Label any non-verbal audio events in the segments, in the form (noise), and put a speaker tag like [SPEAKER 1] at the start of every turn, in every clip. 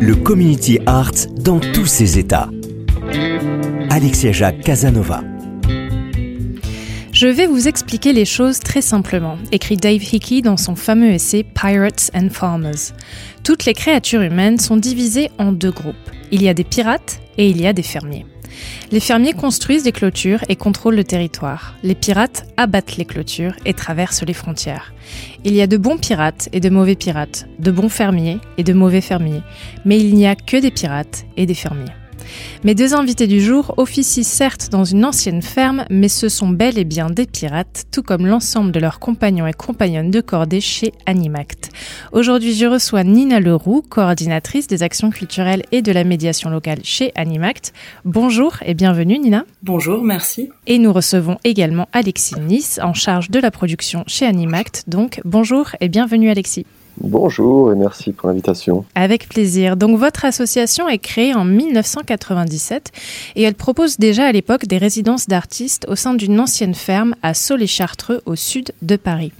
[SPEAKER 1] le community art dans tous ses états. Alexia Jacques Casanova.
[SPEAKER 2] Je vais vous expliquer les choses très simplement, écrit Dave Hickey dans son fameux essai Pirates and Farmers. Toutes les créatures humaines sont divisées en deux groupes. Il y a des pirates et il y a des fermiers. Les fermiers construisent des clôtures et contrôlent le territoire. Les pirates abattent les clôtures et traversent les frontières. Il y a de bons pirates et de mauvais pirates, de bons fermiers et de mauvais fermiers, mais il n'y a que des pirates et des fermiers. Mes deux invités du jour officient certes dans une ancienne ferme, mais ce sont bel et bien des pirates, tout comme l'ensemble de leurs compagnons et compagnonnes de cordée chez Animact. Aujourd'hui, je reçois Nina Leroux, coordinatrice des actions culturelles et de la médiation locale chez Animact. Bonjour et bienvenue Nina.
[SPEAKER 3] Bonjour, merci.
[SPEAKER 2] Et nous recevons également Alexis Nice, en charge de la production chez Animact. Donc bonjour et bienvenue Alexis.
[SPEAKER 4] Bonjour et merci pour l'invitation.
[SPEAKER 2] Avec plaisir. Donc votre association est créée en 1997 et elle propose déjà à l'époque des résidences d'artistes au sein d'une ancienne ferme à Sol-et-Chartreux au sud de Paris.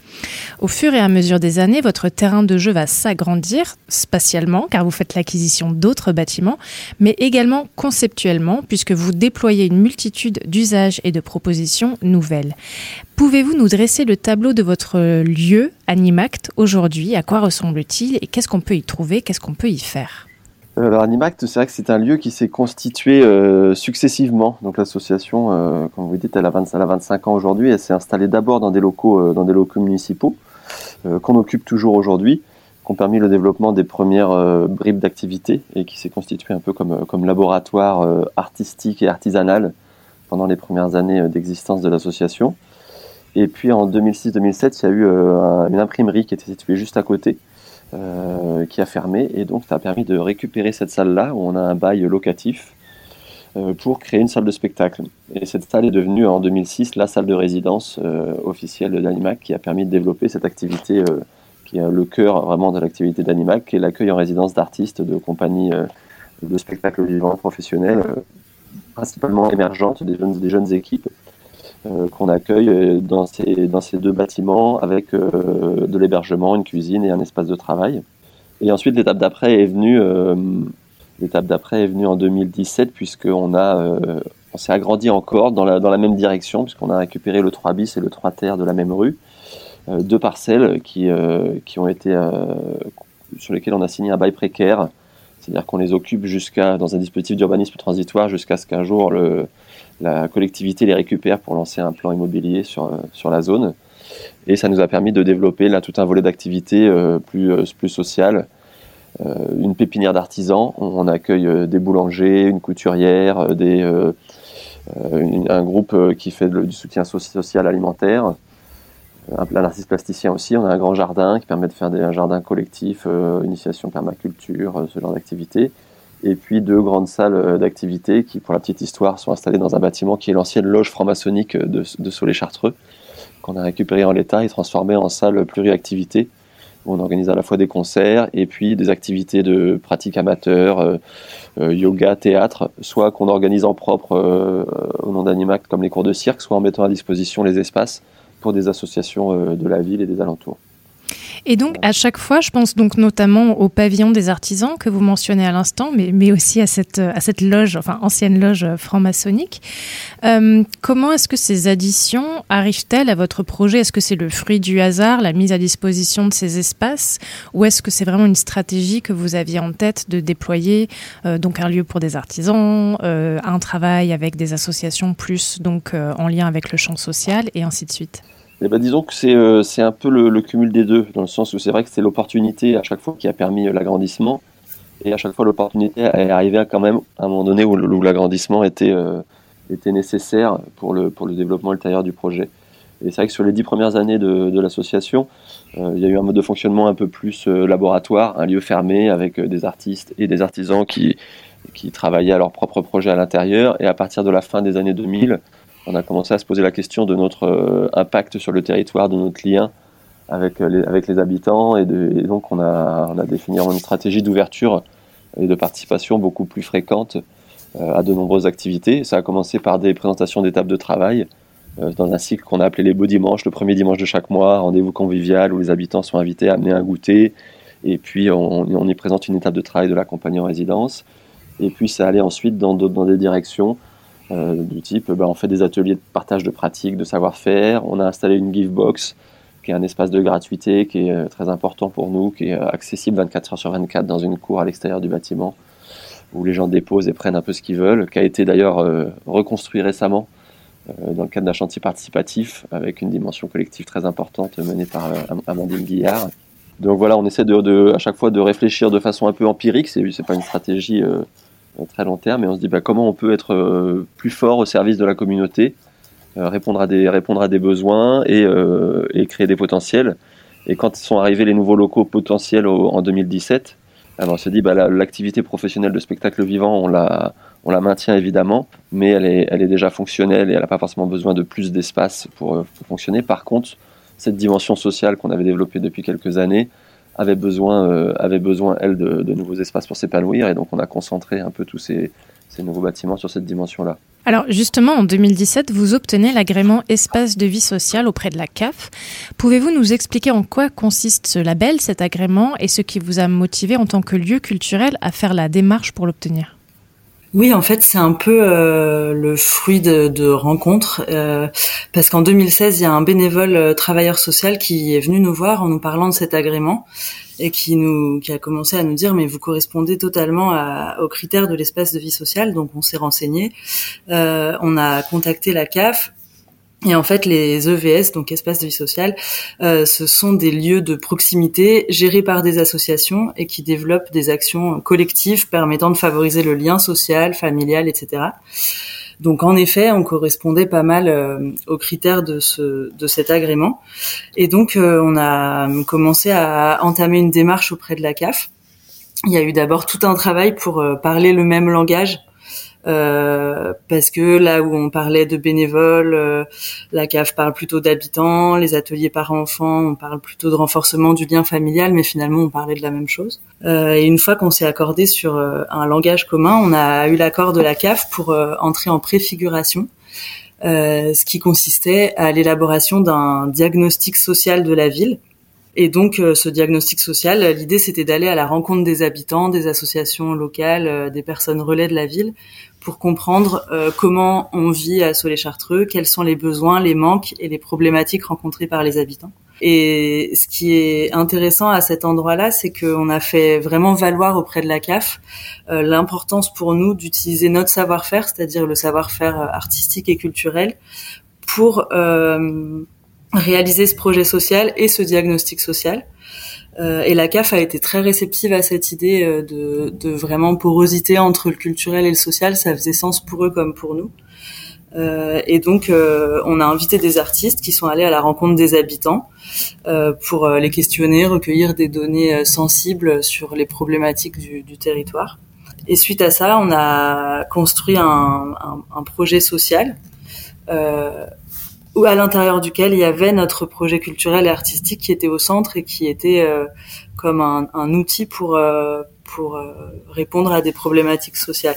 [SPEAKER 2] Au fur et à mesure des années, votre terrain de jeu va s'agrandir spatialement car vous faites l'acquisition d'autres bâtiments, mais également conceptuellement puisque vous déployez une multitude d'usages et de propositions nouvelles. Pouvez-vous nous dresser le tableau de votre lieu Animact aujourd'hui À quoi ressemble-t-il et qu'est-ce qu'on peut y trouver Qu'est-ce qu'on peut y faire?
[SPEAKER 4] Euh, alors Animact, c'est vrai que c'est un lieu qui s'est constitué euh, successivement. Donc l'association, euh, comme vous dites, elle a, 25 ans aujourd'hui. Elle s'est installée d'abord dans des locaux, dans des locaux municipaux qu'on occupe toujours aujourd'hui, qui ont permis le développement des premières bribes d'activité et qui s'est constitué un peu comme, comme laboratoire artistique et artisanal pendant les premières années d'existence de l'association. Et puis en 2006-2007, il y a eu euh, une imprimerie qui était située juste à côté, euh, qui a fermé. Et donc, ça a permis de récupérer cette salle-là, où on a un bail locatif, euh, pour créer une salle de spectacle. Et cette salle est devenue en 2006 la salle de résidence officielle d'Animac, qui a permis de développer cette activité qui est le cœur vraiment de l'activité d'Animac, qui est l'accueil en résidence d'artistes de compagnies de spectacles vivants professionnels, principalement émergentes, des jeunes, des jeunes équipes qu'on accueille euh, dans ces, deux bâtiments avec euh, de l'hébergement, une cuisine et un espace de travail. Et ensuite, l'étape d'après est venue, l'étape d'après est venue en 2017 puisqu'on a, on s'est agrandi encore dans la, dans la même direction puisqu'on a récupéré le 3 bis et le 3 terre de la même rue, deux parcelles qui, qui ont été, sur lesquelles on a signé un bail précaire, c'est-à-dire qu'on les occupe jusqu'à, dans un dispositif d'urbanisme transitoire jusqu'à ce qu'un jour le, la collectivité les récupère pour lancer un plan immobilier sur, euh, sur la zone. Et ça nous a permis de développer là tout un volet d'activités euh, plus, euh, plus social. une pépinière d'artisans, on accueille des boulangers, une couturière, un groupe qui fait du soutien social alimentaire, un, artiste plasticien aussi. On a un grand jardin qui permet de faire un jardin collectif, initiation permaculture, ce genre d'activité et puis deux grandes salles euh, d'activité qui, pour la petite histoire, sont installées dans un bâtiment qui est l'ancienne loge franc-maçonnique de, de Soleil-Chartreux, qu'on a récupéré en l'état et transformé en salle pluriactivité, où on organise à la fois des concerts et puis des activités de pratique amateur, euh, euh, yoga, théâtre, soit qu'on organise en propre au nom d'Animac comme les cours de cirque, soit en mettant à disposition les espaces pour des associations de la ville et des alentours.
[SPEAKER 2] Et donc, à chaque fois, je pense donc notamment au pavillon des artisans que vous mentionnez à l'instant, mais, mais aussi à cette, à cette loge, enfin ancienne loge franc-maçonnique. Euh, comment est-ce que ces additions arrivent-elles à votre projet? Est-ce que c'est le fruit du hasard, la mise à disposition de ces espaces, ou est-ce que c'est vraiment une stratégie que vous aviez en tête de déployer euh, donc un lieu pour des artisans, euh, un travail avec des associations plus donc en lien avec le champ social et ainsi de suite?
[SPEAKER 4] Eh ben, disons que c'est euh, un peu le, cumul des deux, dans le sens où c'est vrai que c'est l'opportunité à chaque fois qui a permis euh, l'agrandissement, et à chaque fois l'opportunité est arrivée à quand même un moment donné où, l'agrandissement était, euh, était nécessaire pour le, pour le développement ultérieur du projet. Et c'est vrai que sur les dix premières années de, de l'association, euh, il y a eu un mode de fonctionnement un peu plus laboratoire, un lieu fermé avec des artistes et des artisans qui, qui travaillaient à leur propre projet à l'intérieur. Et à partir de la fin des années 2000, on a commencé à se poser la question de notre euh, impact sur le territoire, de notre lien avec les, avec les habitants. Et, donc, on a, défini une stratégie d'ouverture et de participation beaucoup plus fréquente euh, à de nombreuses activités. Ça a commencé par des présentations d'étapes de travail euh, dans un cycle qu'on a appelé les beaux dimanches, le premier dimanche de chaque mois, rendez-vous convivial où les habitants sont invités à amener un goûter. Et puis, on, y présente une étape de travail de la compagnie en résidence. Et puis, ça allait ensuite dans des directions euh, du type ben, on fait des ateliers de partage de pratiques, de savoir-faire. On a installé une give box qui est un espace de gratuité qui est euh, très important pour nous, qui est euh, accessible 24 heures sur 24 dans une cour à l'extérieur du bâtiment où les gens déposent et prennent un peu ce qu'ils veulent, qui a été d'ailleurs reconstruit récemment dans le cadre d'un chantier participatif avec une dimension collective très importante menée par Amandine Guillard. Donc voilà, on essaie de, à chaque fois de réfléchir de façon un peu empirique, c'est pas une stratégie très long terme et on se dit bah, comment on peut être euh, plus fort au service de la communauté, euh, répondre, à des, répondre à des besoins et, euh, et, créer des potentiels. Et quand sont arrivés les nouveaux locaux potentiels en 2017, alors on se dit bah, l'activité professionnelle de spectacle vivant, on la, on la maintient évidemment, mais elle est, elle est déjà fonctionnelle et elle n'a pas forcément besoin de plus d'espace pour, fonctionner. Par contre, cette dimension sociale qu'on avait développée depuis quelques années, avait besoin, euh, avait besoin elle, de, de, nouveaux espaces pour s'épanouir. Et donc, on a concentré un peu tous ces, ces nouveaux bâtiments sur cette dimension-là.
[SPEAKER 2] Alors justement, en 2017, vous obtenez l'agrément espace de vie sociale auprès de la CAF. Pouvez-vous nous expliquer en quoi consiste ce label, cet agrément, et ce qui vous a motivé en tant que lieu culturel à faire la démarche pour l'obtenir?
[SPEAKER 3] Oui, en fait, c'est un peu euh, le fruit de, de rencontres, euh, parce qu'en 2016, il y a un bénévole euh, travailleur social qui est venu nous voir en nous parlant de cet agrément et qui nous qui a commencé à nous dire mais vous correspondez totalement à, aux critères de l'espace de vie sociale, donc on s'est renseigné, euh, on a contacté la CAF et en fait, les EVS, donc espaces de vie sociale, euh, ce sont des lieux de proximité gérés par des associations et qui développent des actions collectives permettant de favoriser le lien social, familial, etc. Donc en effet, on correspondait pas mal euh, aux critères de ce de cet agrément. Et donc euh, on a commencé à entamer une démarche auprès de la CAF. Il y a eu d'abord tout un travail pour euh, parler le même langage euh, parce que là où on parlait de bénévoles, euh, la CAF parle plutôt d'habitants, les ateliers parents-enfants, on parle plutôt de renforcement du lien familial, mais finalement on parlait de la même chose. Euh, et une fois qu'on s'est accordé sur un langage commun, on a eu l'accord de la CAF pour entrer en préfiguration. ce qui consistait à l'élaboration d'un diagnostic social de la ville, et donc, ce diagnostic social, l'idée, c'était d'aller à la rencontre des habitants, des associations locales, des personnes relais de la ville, pour comprendre euh, comment on vit à Solé-Chartreux, quels sont les besoins, les manques et les problématiques rencontrées par les habitants. Et ce qui est intéressant à cet endroit-là, c'est qu'on a fait vraiment valoir auprès de la CAF euh, l'importance pour nous d'utiliser notre savoir-faire, c'est-à-dire le savoir-faire euh, artistique et culturel, pour réaliser ce projet social et ce diagnostic social. Euh, et la CAF a été très réceptive à cette idée euh, de, de, vraiment porosité entre le culturel et le social. Ça faisait sens pour eux comme pour nous. Euh, et donc, on a invité des artistes qui sont allés à la rencontre des habitants pour les questionner, recueillir des données sensibles sur les problématiques du, territoire. Et suite à ça, on a construit un, projet social à l'intérieur duquel il y avait notre projet culturel et artistique qui était au centre et qui était euh, comme un, un, outil pour euh, pour euh, répondre à des problématiques sociales.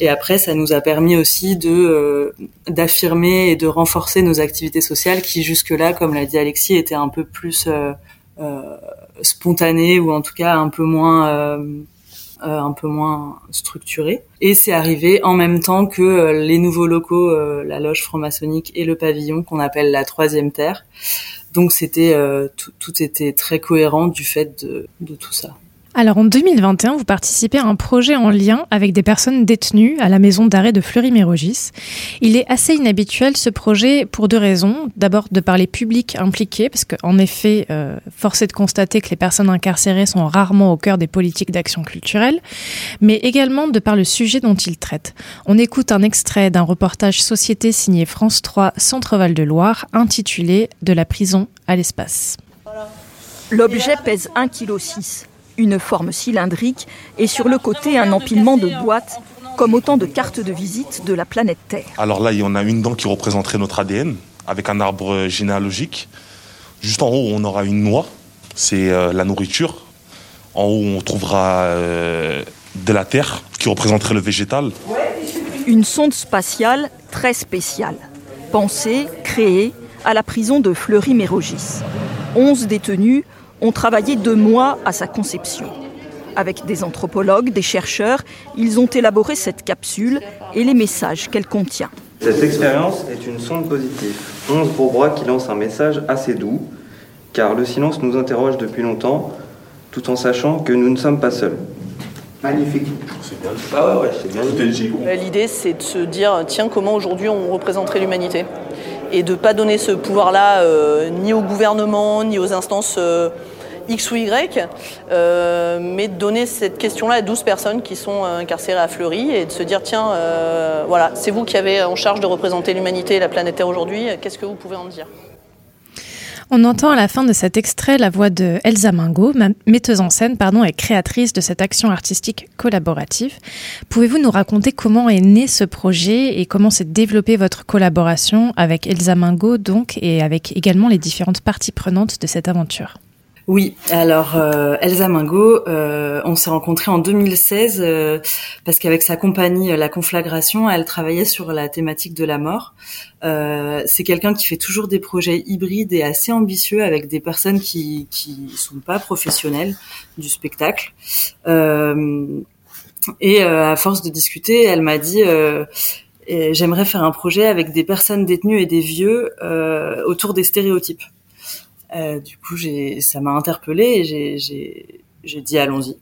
[SPEAKER 3] Et après, ça nous a permis aussi de d'affirmer et de renforcer nos activités sociales qui jusque-là, comme l'a dit Alexis, étaient un peu plus spontanée ou en tout cas un peu moins un peu moins structuré. Et c'est arrivé en même temps que les nouveaux locaux, la loge franc-maçonnique et le pavillon qu'on appelle la troisième terre. Donc c'était tout, tout, était très cohérent du fait de, de tout ça.
[SPEAKER 2] Alors en 2021, vous participez à un projet en lien avec des personnes détenues à la maison d'arrêt de Fleury-Mérogis. Il est assez inhabituel ce projet pour deux raisons. D'abord de par les publics impliqués, parce qu'en effet, euh, force est de constater que les personnes incarcérées sont rarement au cœur des politiques d'action culturelle, mais également de par le sujet dont il traite. On écoute un extrait d'un reportage Société signé France 3 Centre-Val de Loire intitulé De la prison à l'espace.
[SPEAKER 5] L'objet pèse 1,6 kg une forme cylindrique et sur le côté un empilement de boîtes comme autant de cartes de visite de la planète Terre.
[SPEAKER 6] Alors là, il y en a une dent qui représenterait notre ADN avec un arbre généalogique. Juste en haut, on aura une noix, c'est euh, la nourriture. En haut, on trouvera euh, de la terre qui représenterait le végétal.
[SPEAKER 5] Une sonde spatiale très spéciale, pensée, créée à la prison de Fleury-Mérogis. 11 détenus ont travaillé deux mois à sa conception. Avec des anthropologues, des chercheurs, ils ont élaboré cette capsule et les messages qu'elle contient.
[SPEAKER 7] Cette expérience est une sonde positive. 11 gros bras qui lancent un message assez doux, car le silence nous interroge depuis longtemps, tout en sachant que nous ne sommes pas seuls.
[SPEAKER 8] Magnifique.
[SPEAKER 7] C'est bien. Ah ouais, ouais, c'est bien.
[SPEAKER 9] L'idée, c'est de se dire, tiens, comment aujourd'hui on représenterait l'humanité? Et de ne pas donner ce pouvoir-là euh, ni au gouvernement, ni aux instances euh, X ou Y, euh, mais de donner cette question-là à 12 personnes qui sont incarcérées à Fleury et de se dire tiens, voilà, c'est vous qui avez en charge de représenter l'humanité et la planète Terre aujourd'hui, qu'est-ce que vous pouvez en dire?
[SPEAKER 2] On entend à la fin de cet extrait la voix de Elsa Mingo, metteuse en scène pardon, et créatrice de cette action artistique collaborative. Pouvez-vous nous raconter comment est né ce projet et comment s'est développée votre collaboration avec Elsa Mingo donc et avec également les différentes parties prenantes de cette aventure?
[SPEAKER 3] Oui, alors euh, Elsa Mingo, euh, on s'est rencontrés en 2016 euh, parce qu'avec sa compagnie La Conflagration, elle travaillait sur la thématique de la mort. c'est quelqu'un qui fait toujours des projets hybrides et assez ambitieux avec des personnes qui qui sont pas professionnelles du spectacle. et à force de discuter, elle m'a dit j'aimerais faire un projet avec des personnes détenues et des vieux autour des stéréotypes. Euh, du coup, j'ai, ça m'a interpellée et j'ai, j'ai, dit allons-y.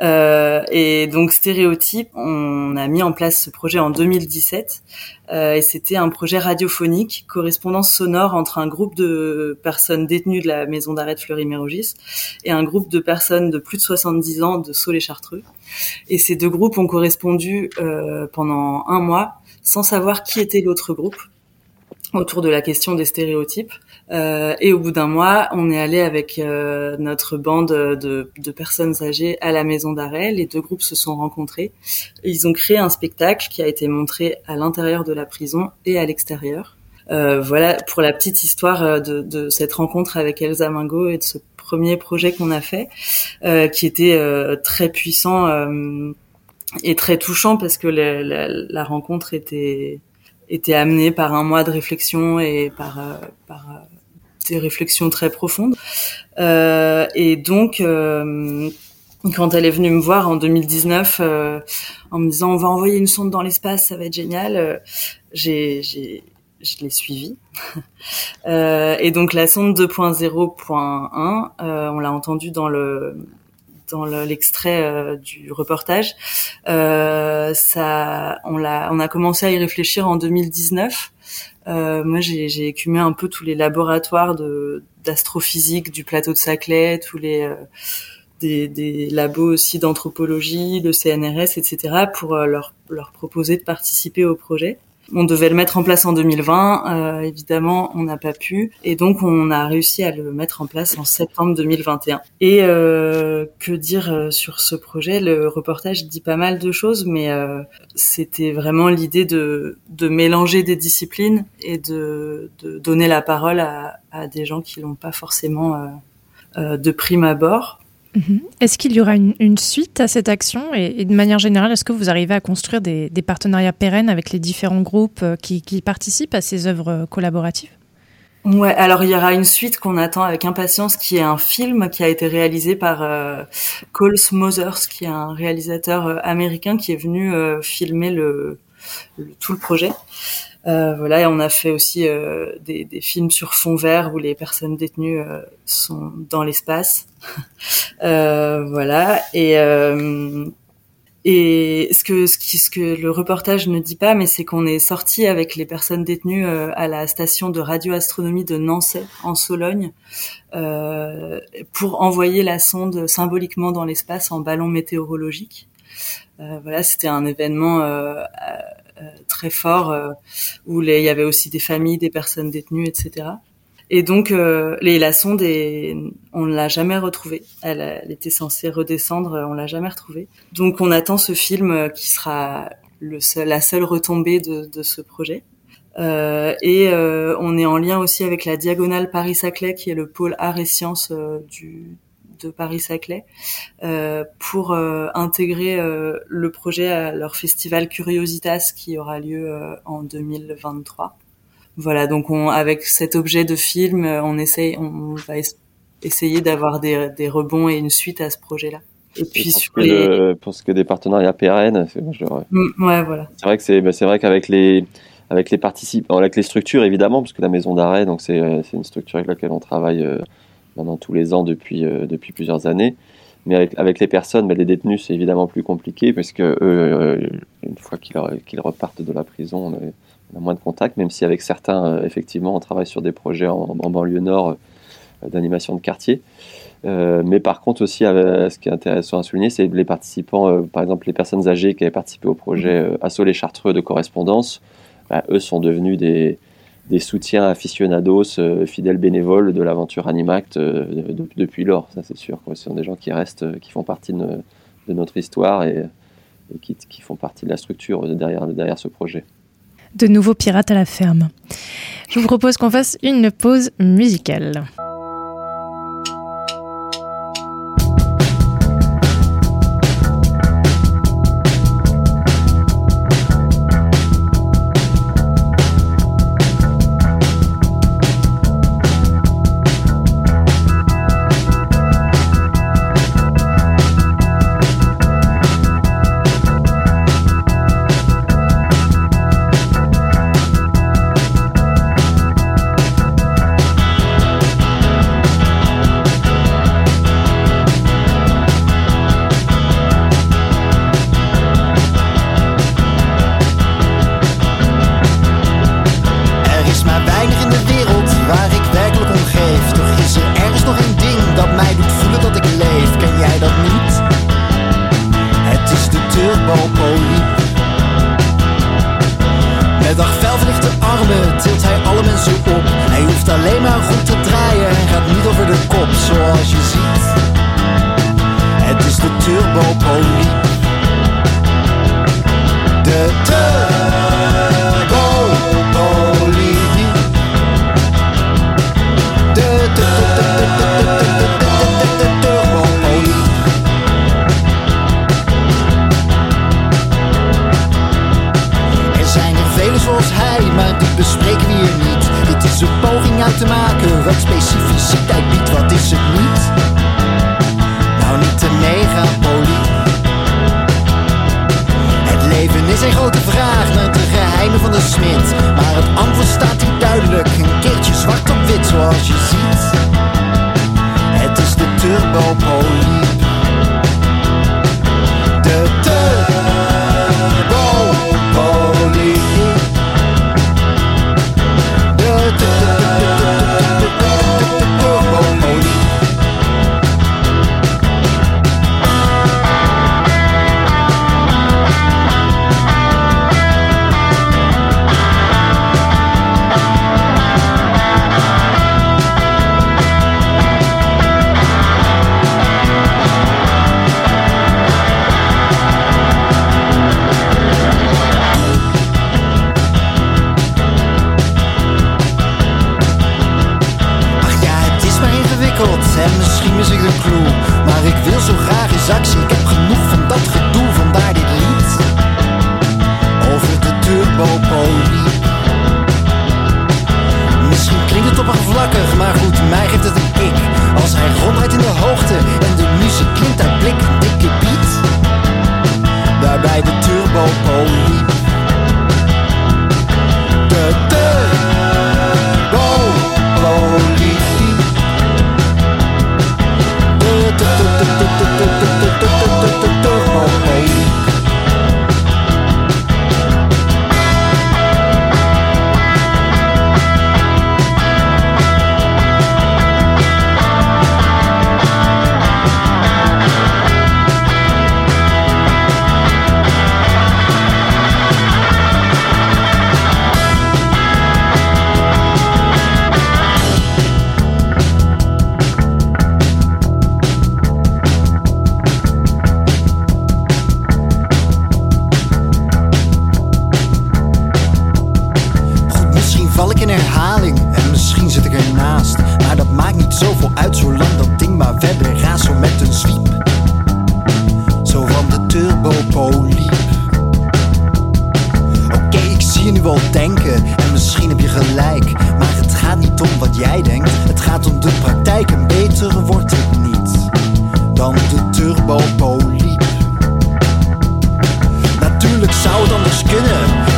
[SPEAKER 3] Euh, et donc stéréotype, on a mis en place ce projet en 2017 euh, et c'était un projet radiophonique, correspondance sonore entre un groupe de personnes détenues de la maison d'arrêt de Fleury-Mérogis et un groupe de personnes de plus de 70 ans de Sault-les-Chartreux. Et ces deux groupes ont correspondu euh, pendant un mois sans savoir qui était l'autre groupe autour de la question des stéréotypes. Euh, et au bout d'un mois, on est allé avec euh, notre bande de, de, personnes âgées à la maison d'arrêt. Les deux groupes se sont rencontrés. Ils ont créé un spectacle qui a été montré à l'intérieur de la prison et à l'extérieur. Euh, voilà pour la petite histoire euh, de, de, cette rencontre avec Elsa Mingo et de ce premier projet qu'on a fait, euh, qui était très puissant et très touchant parce que la, la, la rencontre était était amenée par un mois de réflexion et par, par des réflexions très profondes. Euh, et donc, euh, quand elle est venue me voir en 2019 euh, en me disant on va envoyer une sonde dans l'espace, ça va être génial, j'ai, j'ai, je l'ai suivie. (laughs) et donc la sonde 2.0.1, on l'a entendu dans le dans l'extrait du reportage. ça, on l'a, on a commencé à y réfléchir en 2019 euh, moi, j'ai écumé un peu tous les laboratoires d'astrophysique du plateau de Saclay, tous les euh, labos aussi d'anthropologie, de CNRS, etc., pour euh, leur proposer de participer au projet. On devait le mettre en place en 2020, euh, évidemment, on n'a pas pu, et donc on a réussi à le mettre en place en septembre 2021. Et euh, que dire euh, sur ce projet? Le reportage dit pas mal de choses, mais euh, c'était vraiment l'idée de, de mélanger des disciplines et de, de donner la parole à, à des gens qui n'ont pas forcément euh, euh, de prime abord.
[SPEAKER 2] Mhm. Est-ce qu'il y aura une, suite à cette action et, de manière générale, est-ce que vous arrivez à construire des, partenariats pérennes avec les différents groupes euh, qui, participent à ces œuvres collaboratives?
[SPEAKER 3] Ouais, alors il y aura une suite qu'on attend avec impatience, qui est un film qui a été réalisé par euh, Cole qui est un réalisateur euh, américain qui est venu euh, filmer le, tout le projet. Euh, voilà, et on a fait aussi des, des, films sur fond vert où les personnes détenues sont dans l'espace. (laughs) voilà, et et ce que ce, qui, ce que le reportage ne dit pas, mais c'est qu'on est sorti avec les personnes détenues euh, à la station de radioastronomie de Nancy en Sologne euh, pour envoyer la sonde symboliquement dans l'espace en ballon météorologique. Euh, voilà, c'était un événement euh, euh, très fort où les, il y avait aussi des familles, des personnes détenues, etc. Et donc, euh, les, la sonde, on ne l'a jamais retrouvée. Elle, était censée redescendre, on l'a jamais retrouvée. Donc, on attend ce film euh, qui sera le seul, la seule retombée de, de ce projet. Euh, et euh, on est en lien aussi avec la Diagonale Paris-Saclay, qui est le pôle art et sciences euh, du, de Paris-Saclay, pour intégrer le projet à leur festival Curiositas qui aura lieu en 2023 voilà, donc on, avec cet objet de film, euh, on essaye, on va essayer d'avoir des, des rebonds et une suite à ce projet-là.
[SPEAKER 4] Et puis pour, sur les... pour ce que des partenariats pérennes, c'est
[SPEAKER 3] mm, ouais, voilà.
[SPEAKER 4] C'est vrai que c'est, bah, c'est vrai qu'avec les avec les participants, avec les structures évidemment, parce que la maison d'arrêt, donc c'est, euh, c'est une structure avec laquelle on travaille euh, maintenant tous les ans depuis depuis plusieurs années. Mais avec, avec les personnes, bah, les détenus, c'est évidemment plus compliqué parce que eux, une fois qu'ils, repartent de la prison, on on a moins de contacts, même si avec certains, euh, effectivement, on travaille sur des projets en, banlieue nord euh, d'animation de quartier. Euh, mais par contre aussi, ce qui est intéressant à souligner, c'est les participants, par exemple les personnes âgées qui avaient participé au projet mmh. Assaut les Chartreux de correspondance, bah, eux sont devenus des, des soutiens aficionados, fidèles bénévoles de l'aventure Animact depuis lors, ça c'est sûr. Ce sont des gens qui restent, qui font partie de, notre histoire et, qui, font partie de la structure derrière ce projet
[SPEAKER 8] de nouveaux pirates à la ferme. Je vous propose qu'on fasse une pause musicale. te maken. Wat specificiteit biedt, wat is het niet? Nou, niet de megapolie. Het leven is een grote vraag naar de geheimen van de smid. Maar het antwoord staat hier duidelijk. Een keertje zwart op wit, zoals je ziet. Het is de turbo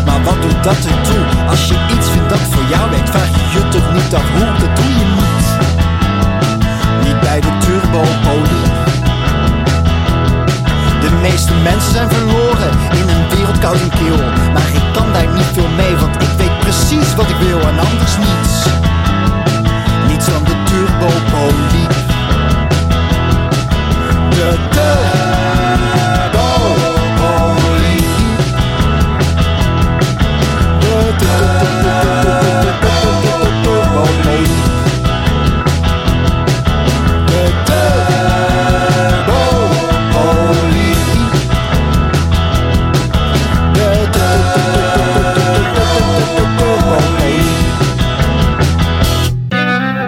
[SPEAKER 8] maar wat doet dat ertoe? Als je iets vindt dat voor jou werkt, vraag je je toch niet af hoe, dat doe je niet. Niet bij de turbopoliep. De meeste mensen zijn verloren in een wereld koud. Maar ik kan daar niet veel mee, want ik weet precies wat ik wil en anders niets. Niets dan de turbopoliep. De turbopoliep.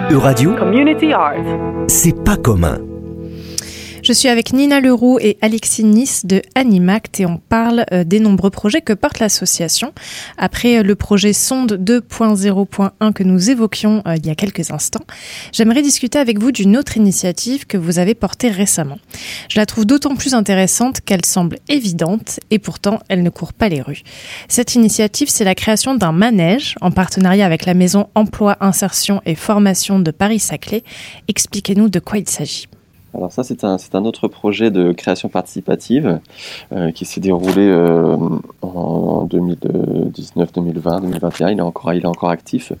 [SPEAKER 1] Euradio,
[SPEAKER 10] Community Art.
[SPEAKER 1] c'est pas commun.
[SPEAKER 2] Je suis avec Nina Leroux et Alexis Nice de Animact et on parle euh, des nombreux projets que porte l'association. Après euh, le projet Sonde 2.0.1 que nous évoquions euh, il y a quelques instants, j'aimerais discuter avec vous d'une autre initiative que vous avez portée récemment. Je la trouve d'autant plus intéressante qu'elle semble évidente et pourtant elle ne court pas les rues. Cette initiative, c'est la création d'un manège en partenariat avec la maison Emploi, Insertion et Formation de Paris-Saclay. Expliquez-nous de quoi il s'agit.
[SPEAKER 4] Alors ça, c'est un, autre projet de création participative euh, qui s'est déroulé euh, en 2019, 2020, 2021. Il est encore, actif.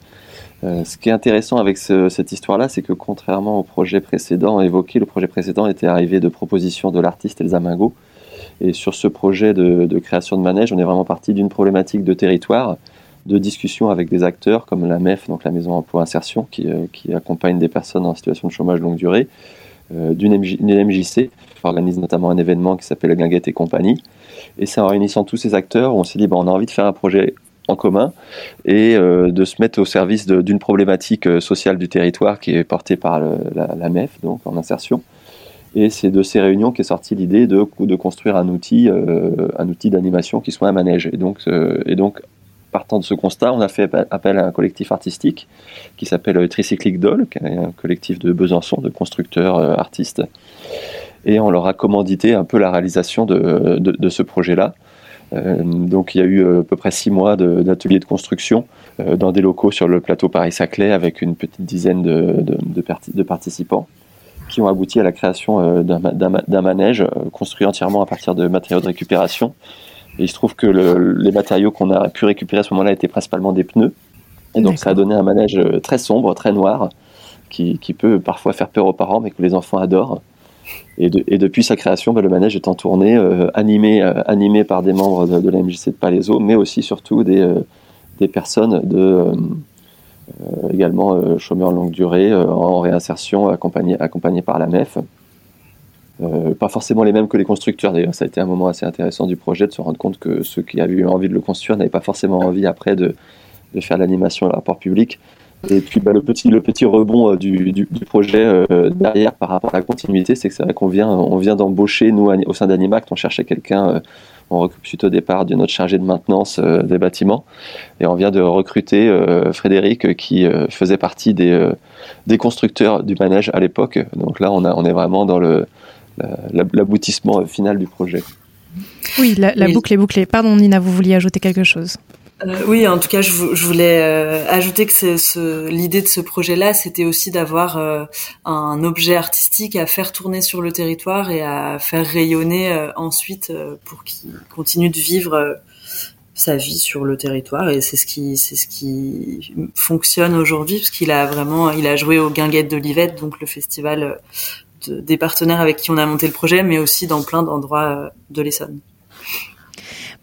[SPEAKER 4] Euh, ce qui est intéressant avec ce- cette histoire-là, c'est que contrairement au projet précédent évoqué, le projet précédent était arrivé de propositions de l'artiste Elsa Mingo. Et sur ce projet de, création de manège, on est vraiment parti d'une problématique de territoire, de discussion avec des acteurs comme la MEF, donc la Maison Emploi Insertion, qui, qui accompagne des personnes en situation de chômage longue durée, d'une MJ une MJC, qui organise notamment un événement qui s'appelle Guinguette et compagnie. Et c'est en réunissant tous ces acteurs, on s'est dit, bon, on a envie de faire un projet en commun et euh, de se mettre au service d'une problématique euh, sociale du territoire qui est portée par la, MEF, donc en insertion. Et c'est de ces réunions qu'est sortie l'idée de, construire un outil, euh, outil d'animation qui soit un manège. Euh, et donc, partant de ce constat, on a fait appe- appel à un collectif artistique qui s'appelle euh, Tricyclic Doll, qui est un collectif de Besançon, de constructeurs euh, artistes. Et on leur a commandité un peu la réalisation de, ce projet-là. Euh, donc il y a eu à peu près six mois d'ateliers de, construction dans des locaux sur le plateau Paris-Saclay avec une petite dizaine de, de, de parti- de participants qui ont abouti à la création d'un ma- d'un ma- d'un manège construit entièrement à partir de matériaux de récupération. Et il se trouve que le- les matériaux qu'on a pu récupérer à ce moment-là étaient principalement des pneus. Et donc ça a donné un manège euh, très sombre, très noir, qui, qui peut parfois faire peur aux parents, mais que les enfants adorent. Et, de- et depuis sa création, bah, le manège est en tournée, euh, animé, euh, animé par des membres de, de la MJC de Palaiso, mais aussi surtout des, euh, des personnes de, également chômeurs longue durée, en réinsertion, accompagnés par la MEF. Euh, pas forcément les mêmes que les constructeurs d'ailleurs, ça a été un moment assez intéressant du projet de se rendre compte que ceux qui avaient eu envie de le construire n'avaient pas forcément envie après de, de faire l'animation et le rapport public. Et puis bah, le, petit, le petit rebond du, du, projet derrière par rapport à la continuité, c'est que c'est vrai qu'on vient, on vient d'embaucher, nous, au sein d'Animact, on cherchait quelqu'un on recrute suite au départ de notre chargé de maintenance des bâtiments. Et on vient de recruter Frédéric qui faisait partie des, des constructeurs du manège à l'époque. Donc là, on, a, on est vraiment dans l'aboutissement final du projet.
[SPEAKER 2] Oui, la, boucle est bouclée. Pardon Nina, vous vouliez ajouter quelque chose?
[SPEAKER 3] Euh, oui, en tout cas, je, voulais euh, ajouter que ce, l'idée de ce projet-là, c'était aussi d'avoir euh, un objet artistique à faire tourner sur le territoire et à faire rayonner ensuite pour qu'il continue de vivre sa vie sur le territoire. Et c'est ce qui, c'est ce qui fonctionne aujourd'hui, parce qu'il a vraiment, il a joué au Guinguettes d'Olivette, donc le festival des partenaires avec qui on a monté le projet, mais aussi dans plein d'endroits de l'Essonne.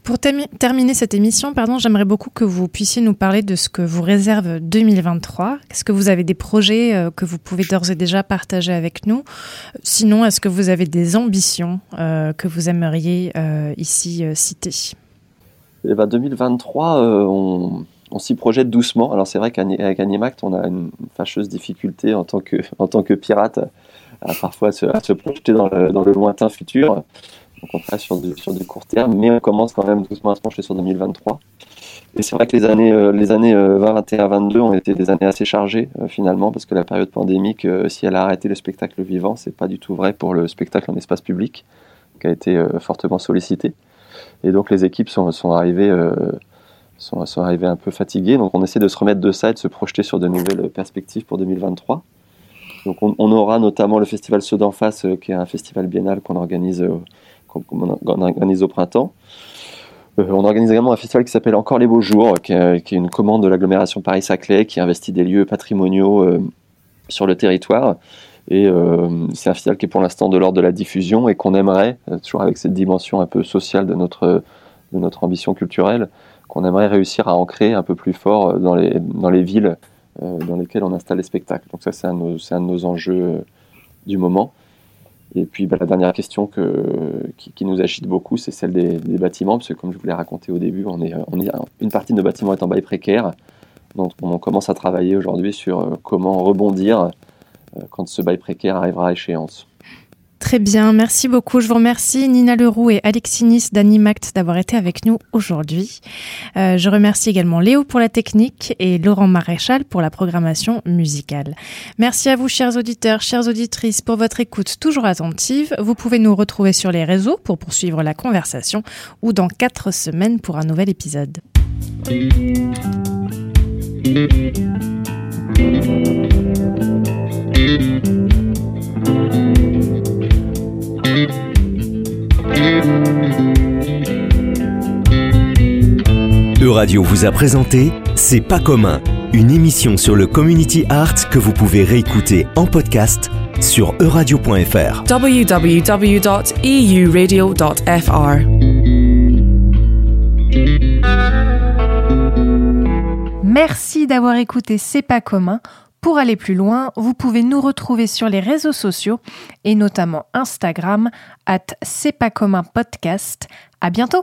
[SPEAKER 2] Pour terminer cette émission, pardon, j'aimerais beaucoup que vous puissiez nous parler de ce que vous réserve 2023. Est-ce que vous avez des projets euh, que vous pouvez d'ores et déjà partager avec nous? Sinon, est-ce que vous avez des ambitions euh, que vous aimeriez euh, ici citer?
[SPEAKER 4] Eh ben 2023, on, s'y projette doucement. Alors c'est vrai qu'avec Animact, on a une fâcheuse difficulté en tant que, en tant que pirate à parfois se, à se projeter dans le, lointain futur. Donc on travaille sur du, sur du court terme, mais on commence quand même doucement à se pencher sur 2023. Et c'est vrai que les années, euh, les années 2021 euh, 22 ont été des années assez chargées euh, finalement, parce que la période pandémique, si elle a arrêté le spectacle vivant, c'est pas du tout vrai pour le spectacle en espace public, qui a été fortement sollicité. Et donc les équipes sont, sont arrivées, sont, sont, arrivées un peu fatiguées. Donc on essaie de se remettre de ça et de se projeter sur de nouvelles perspectives pour 2023. On, aura notamment le festival Ceux d'en face, qui est un festival biennal qu'on organise organise au printemps. Euh, on organise également un festival qui s'appelle Encore les Beaux Jours, qui est, une commande de l'agglomération Paris-Saclay, qui investit des lieux patrimoniaux euh, sur le territoire. Et euh, c'est un festival qui est pour l'instant de l'ordre de la diffusion et qu'on aimerait, toujours avec cette dimension un peu sociale de notre, ambition culturelle, qu'on aimerait réussir à ancrer un peu plus fort dans les villes dans lesquelles on installe les spectacles. Donc ça, c'est un, de nos enjeux du moment. Et puis bah, la dernière question que, qui, nous agite beaucoup, c'est celle des, bâtiments, parce que comme je vous l'ai raconté au début, on est, une partie de nos bâtiments est en bail précaire. Donc on commence à travailler aujourd'hui sur euh, comment rebondir euh, quand ce bail précaire arrivera à échéance.
[SPEAKER 2] Très bien, merci beaucoup. Je vous remercie Nina Leroux et Alexis Nice d'Animact d'avoir été avec nous aujourd'hui. Euh, je remercie également Léo pour la technique et Laurent Maréchal pour la programmation musicale. Merci à vous chers auditeurs, chères auditrices pour votre écoute toujours attentive. Vous pouvez nous retrouver sur les réseaux pour poursuivre la conversation ou dans quatre semaines pour un nouvel épisode.
[SPEAKER 1] Euradio vous a présenté C'est pas commun, une émission sur le community art que vous pouvez réécouter en podcast sur euradio.fr.
[SPEAKER 2] www.euradio.fr. Merci d'avoir écouté C'est pas commun. Pour aller plus loin, vous pouvez nous retrouver sur les réseaux sociaux et notamment Instagram at C'est pas podcast. À bientôt!